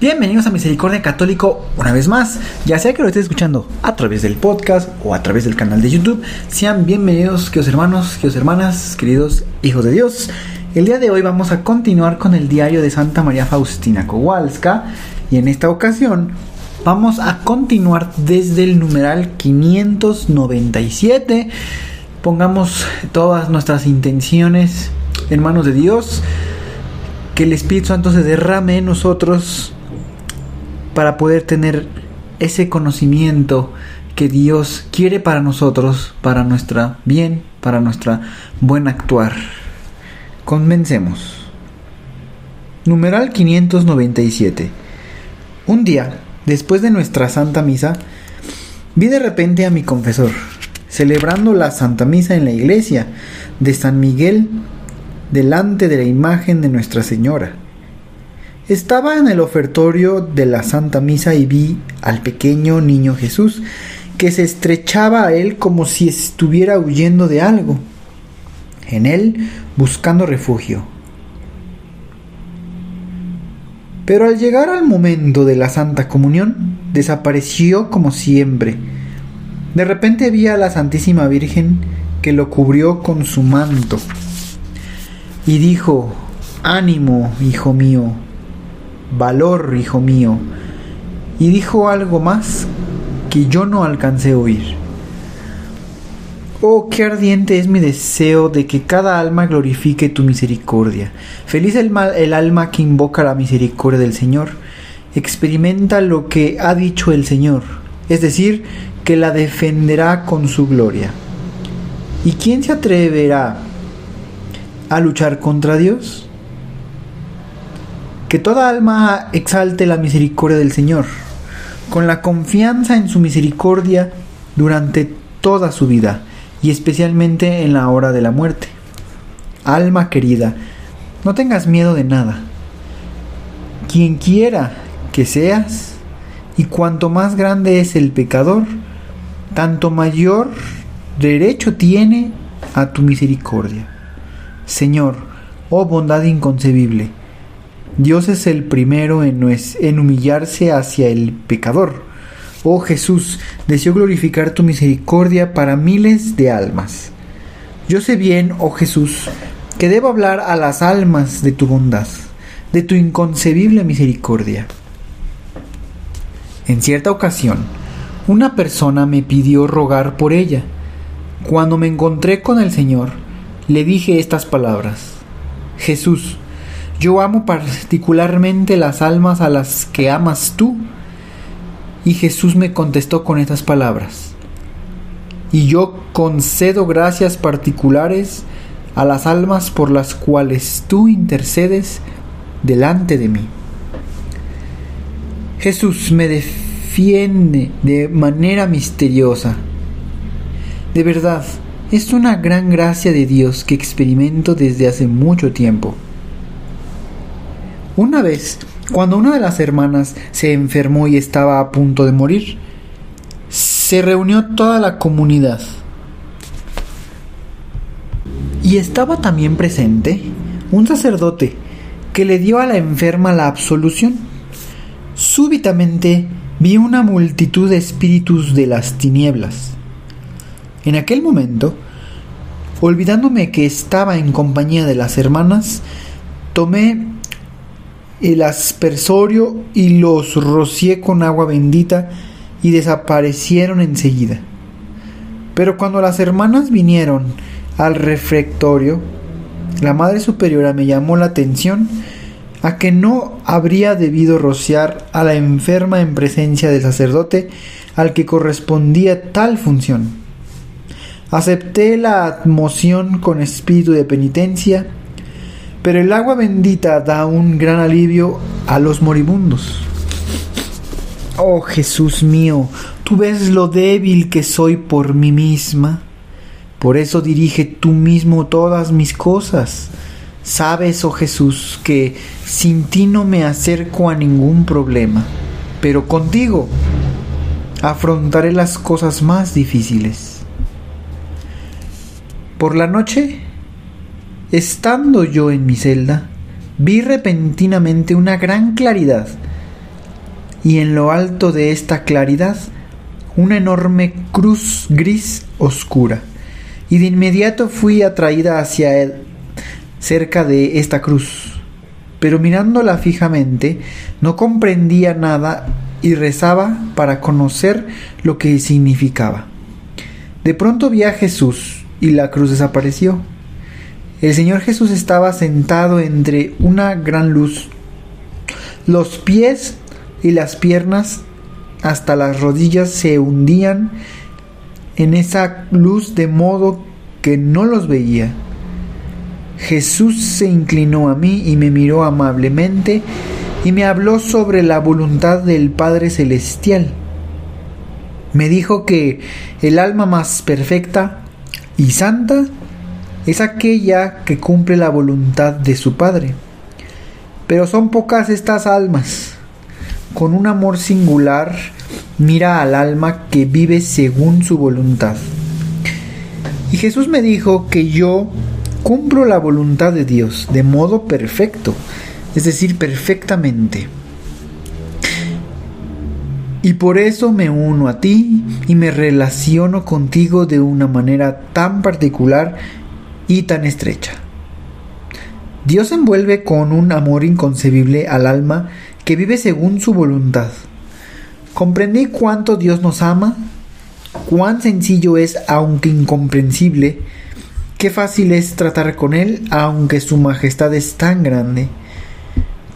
Bienvenidos a Misericordia Católico una vez más, ya sea que lo estés escuchando a través del podcast o a través del canal de YouTube, sean bienvenidos, queridos hermanos, queridos hermanas, queridos hijos de Dios. El día de hoy vamos a continuar con el diario de Santa María Faustina Kowalska y en esta ocasión vamos a continuar desde el numeral 597. Pongamos todas nuestras intenciones en manos de Dios, que el Espíritu Santo se derrame en nosotros para poder tener ese conocimiento que Dios quiere para nosotros, para nuestra bien, para nuestra buen actuar. Comencemos. Numeral 597. Un día, después de nuestra Santa Misa, vi de repente a mi confesor, celebrando la Santa Misa en la iglesia de San Miguel, delante de la imagen de Nuestra Señora. Estaba en el ofertorio de la Santa Misa y vi al pequeño niño Jesús que se estrechaba a él como si estuviera huyendo de algo, en él buscando refugio. Pero al llegar al momento de la Santa Comunión, desapareció como siempre. De repente vi a la Santísima Virgen que lo cubrió con su manto y dijo, ánimo, hijo mío, valor, hijo mío, y dijo algo más que yo no alcancé a oír. Oh, qué ardiente es mi deseo de que cada alma glorifique tu misericordia. Feliz el, el alma que invoca la misericordia del Señor. Experimenta lo que ha dicho el Señor, es decir, que la defenderá con su gloria. ¿Y quién se atreverá a luchar contra Dios? Que toda alma exalte la misericordia del Señor, con la confianza en su misericordia durante toda su vida y especialmente en la hora de la muerte. Alma querida, no tengas miedo de nada. Quien quiera que seas, y cuanto más grande es el pecador, tanto mayor derecho tiene a tu misericordia. Señor, oh bondad inconcebible, Dios es el primero en, humillarse hacia el pecador. Oh Jesús, deseo glorificar tu misericordia para miles de almas. Yo sé bien, oh Jesús, que debo hablar a las almas de tu bondad, de tu inconcebible misericordia. En cierta ocasión, una persona me pidió rogar por ella. Cuando me encontré con el Señor, le dije estas palabras. Jesús, yo amo particularmente las almas a las que amas tú. Y Jesús me contestó con estas palabras. Y yo concedo gracias particulares a las almas por las cuales tú intercedes delante de mí. Jesús me defiende de manera misteriosa. De verdad, es una gran gracia de Dios que experimento desde hace mucho tiempo. Una vez, cuando una de las hermanas se enfermó y estaba a punto de morir, se reunió toda la comunidad. Y estaba también presente un sacerdote que le dio a la enferma la absolución. Súbitamente vi una multitud de espíritus de las tinieblas. En aquel momento, olvidándome que estaba en compañía de las hermanas, tomé el aspersorio y los rocié con agua bendita y desaparecieron enseguida. Pero cuando las hermanas vinieron al refectorio, la Madre Superiora me llamó la atención a que no habría debido rociar a la enferma en presencia del sacerdote al que correspondía tal función. Acepté la moción con espíritu de penitencia pero el agua bendita da un gran alivio a los moribundos. Oh Jesús mío, tú ves lo débil que soy por mí misma. Por eso dirige tú mismo todas mis cosas. Sabes, oh Jesús, que sin ti no me acerco a ningún problema, pero contigo afrontaré las cosas más difíciles. Por la noche, estando yo en mi celda, vi repentinamente una gran claridad y en lo alto de esta claridad una enorme cruz gris oscura, y de inmediato fui atraída hacia él, cerca de esta cruz. Pero mirándola fijamente, no comprendía nada y rezaba para conocer lo que significaba. De pronto vi a Jesús y la cruz desapareció. El Señor Jesús estaba sentado entre una gran luz. Los pies y las piernas hasta las rodillas se hundían en esa luz de modo que no los veía. Jesús se inclinó a mí y me miró amablemente y me habló sobre la voluntad del Padre Celestial. Me dijo que el alma más perfecta y santa es aquella que cumple la voluntad de su Padre. Pero son pocas estas almas con un amor singular, mira al alma que vive según su voluntad. Y Jesús me dijo que yo cumplo la voluntad de Dios de modo perfecto, es decir, perfectamente. Y por eso me uno a ti y me relaciono contigo de una manera tan particular y tan estrecha. Dios envuelve con un amor inconcebible al alma que vive según su voluntad. Comprendí cuánto Dios nos ama, cuán sencillo es, aunque incomprensible, qué fácil es tratar con Él, aunque su majestad es tan grande.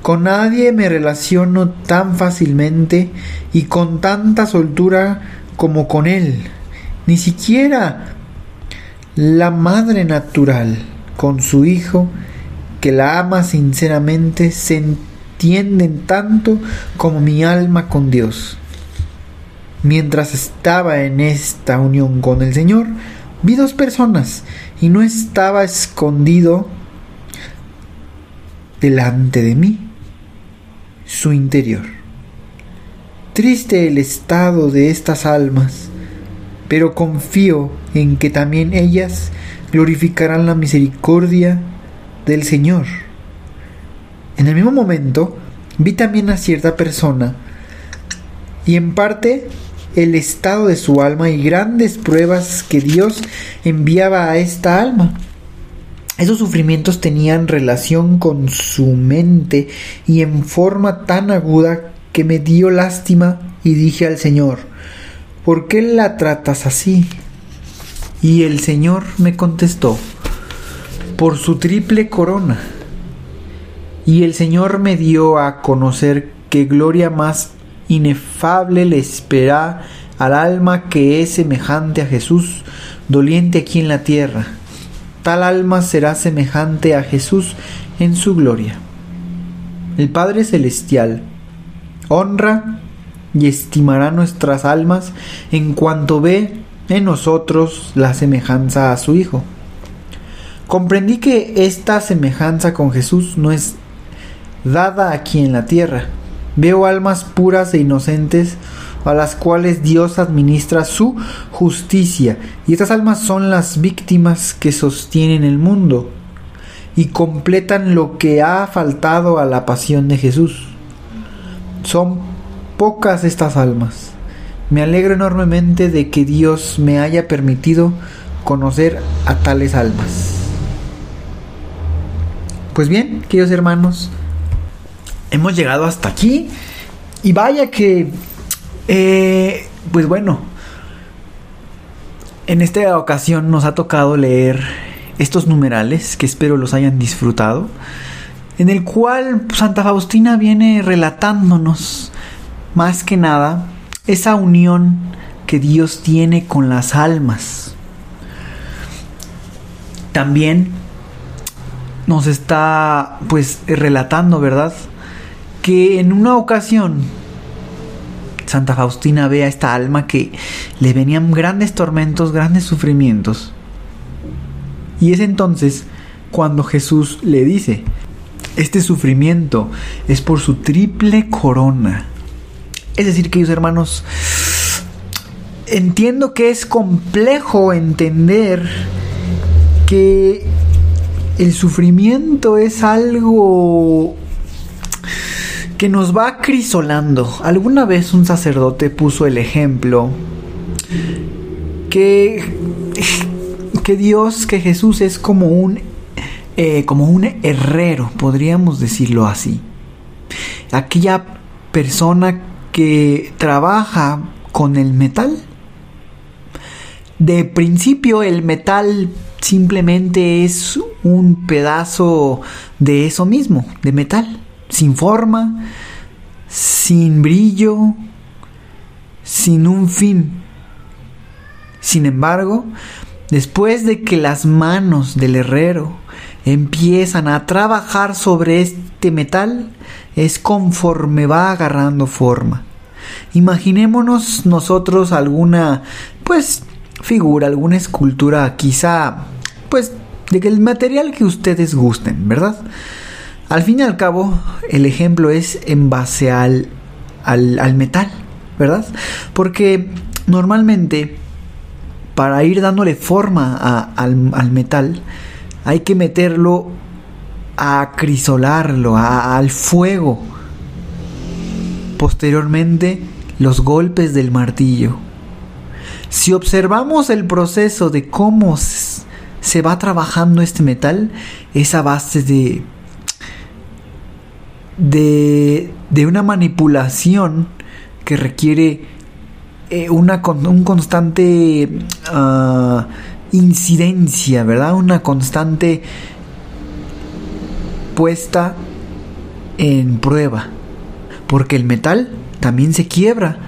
Con nadie me relaciono tan fácilmente y con tanta soltura como con Él. Ni siquiera la madre natural con su hijo, que la ama sinceramente, se entienden tanto como mi alma con Dios. Mientras estaba en esta unión con el Señor, vi dos personas y no estaba escondido delante de mí su interior. Triste el estado de estas almas, pero confío en que también ellas glorificarán la misericordia del Señor en el mismo momento, vi también a cierta persona y en parte el estado de su alma y grandes pruebas que Dios enviaba a esta alma. Esos sufrimientos tenían relación con su mente y en forma tan aguda que me dio lástima y dije al Señor, ¿por qué la tratas así? Y el Señor me contestó, por su triple corona y el Señor me dio a conocer que gloria más inefable le espera al alma que es semejante a Jesús, doliente aquí en la tierra. Tal alma será semejante a Jesús en su gloria. El Padre Celestial honra y estimará nuestras almas en cuanto ve en nosotros la semejanza a su Hijo. Comprendí que esta semejanza con Jesús no es dada aquí en la tierra. Veo almas puras e inocentes a las cuales Dios administra su justicia, y estas almas son las víctimas que sostienen el mundo y completan lo que ha faltado a la pasión de Jesús. Son pocas estas almas. Me alegro enormemente de que Dios me haya permitido conocer a tales almas. Pues bien, queridos hermanos, hemos llegado hasta aquí. Y vaya que, eh, pues bueno, en esta ocasión nos ha tocado leer estos numerales que espero los hayan disfrutado, en el cual Santa Faustina viene relatándonos más que nada esa unión que Dios tiene con las almas. También nos está pues relatando, ¿verdad? que en una ocasión Santa Faustina ve a esta alma que le venían grandes tormentos, grandes sufrimientos. Y es entonces cuando Jesús le dice, este sufrimiento es por su triple corona. Es decir, queridos hermanos, entiendo que es complejo entender que el sufrimiento es algo que nos va acrisolando. Alguna vez un sacerdote puso el ejemplo que, que Dios, que Jesús es como un, eh, como un herrero, podríamos decirlo así. Aquella persona que trabaja con el metal. De principio el metal simplemente es un pedazo de eso mismo, de metal sin forma, sin brillo, sin un fin. Sin embargo, después de que las manos del herrero empiezan a trabajar sobre este metal, es conforme va agarrando forma. Imaginémonos nosotros alguna, pues, figura, alguna escultura, quizá, pues, de que el material que ustedes gusten, ¿verdad? Al fin y al cabo, el ejemplo es en base al, al, metal, ¿verdad? Porque normalmente para ir dándole forma al, al, metal hay que meterlo a acrisolarlo, al fuego. Posteriormente, los golpes del martillo. Si observamos el proceso de cómo se va trabajando este metal, es a base de de, una manipulación que requiere eh, una, un constante ah, incidencia, ¿verdad? Una constante puesta en prueba. Porque el metal también se quiebra.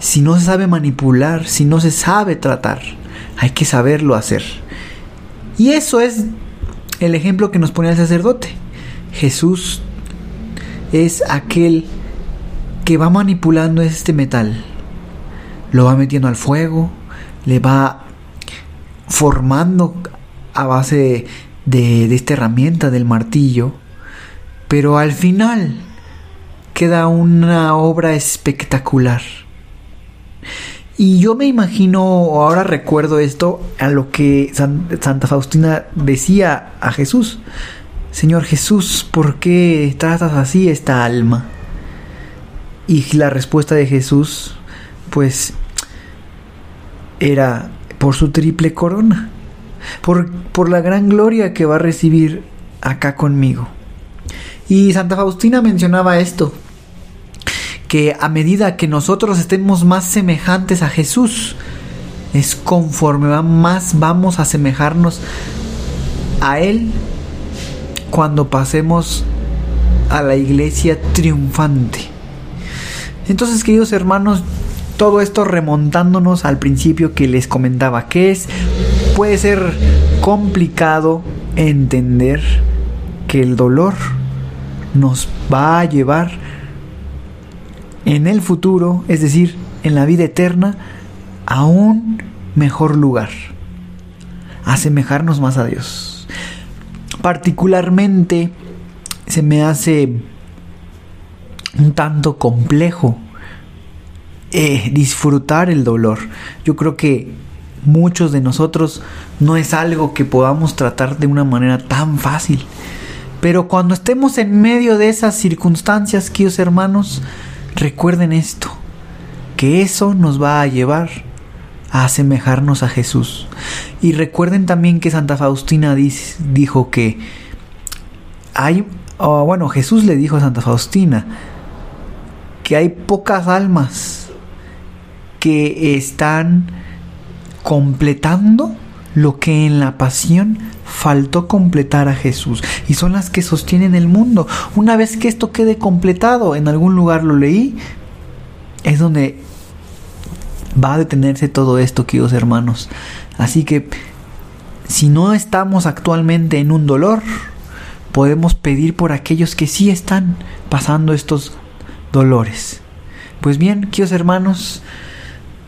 Si no se sabe manipular, si no se sabe tratar, hay que saberlo hacer. Y eso es el ejemplo que nos pone el sacerdote. Jesús es aquel que va manipulando este metal. Lo va metiendo al fuego, le va formando a base de, de esta herramienta del martillo, pero al final queda una obra espectacular. Y yo me imagino, ahora recuerdo esto, a lo que Santa Faustina decía a Jesús. Señor Jesús, ¿por qué tratas así esta alma? Y la respuesta de Jesús, pues, era por su triple corona, por, por la gran gloria que va a recibir acá conmigo. Y Santa Faustina mencionaba esto, que a medida que nosotros estemos más semejantes a Jesús, es conforme más vamos a asemejarnos a Él cuando pasemos a la iglesia triunfante. Entonces, queridos hermanos, todo esto remontándonos al principio que les comentaba, que es, puede ser complicado entender que el dolor nos va a llevar en el futuro, es decir, en la vida eterna, a un mejor lugar, asemejarnos más a Dios. Particularmente se me hace un tanto complejo eh, disfrutar el dolor. Yo creo que muchos de nosotros no es algo que podamos tratar de una manera tan fácil. Pero cuando estemos en medio de esas circunstancias, queridos hermanos, recuerden esto, que eso nos va a llevar a asemejarnos a Jesús. Y recuerden también que Santa Faustina dijo que hay, bueno, Jesús le dijo a Santa Faustina que hay pocas almas que están completando lo que en la pasión faltó completar a Jesús y son las que sostienen el mundo. Una vez que esto quede completado, en algún lugar lo leí, es donde va a detenerse todo esto, queridos hermanos. Así que si no estamos actualmente en un dolor, podemos pedir por aquellos que sí están pasando estos dolores. Pues bien, queridos hermanos,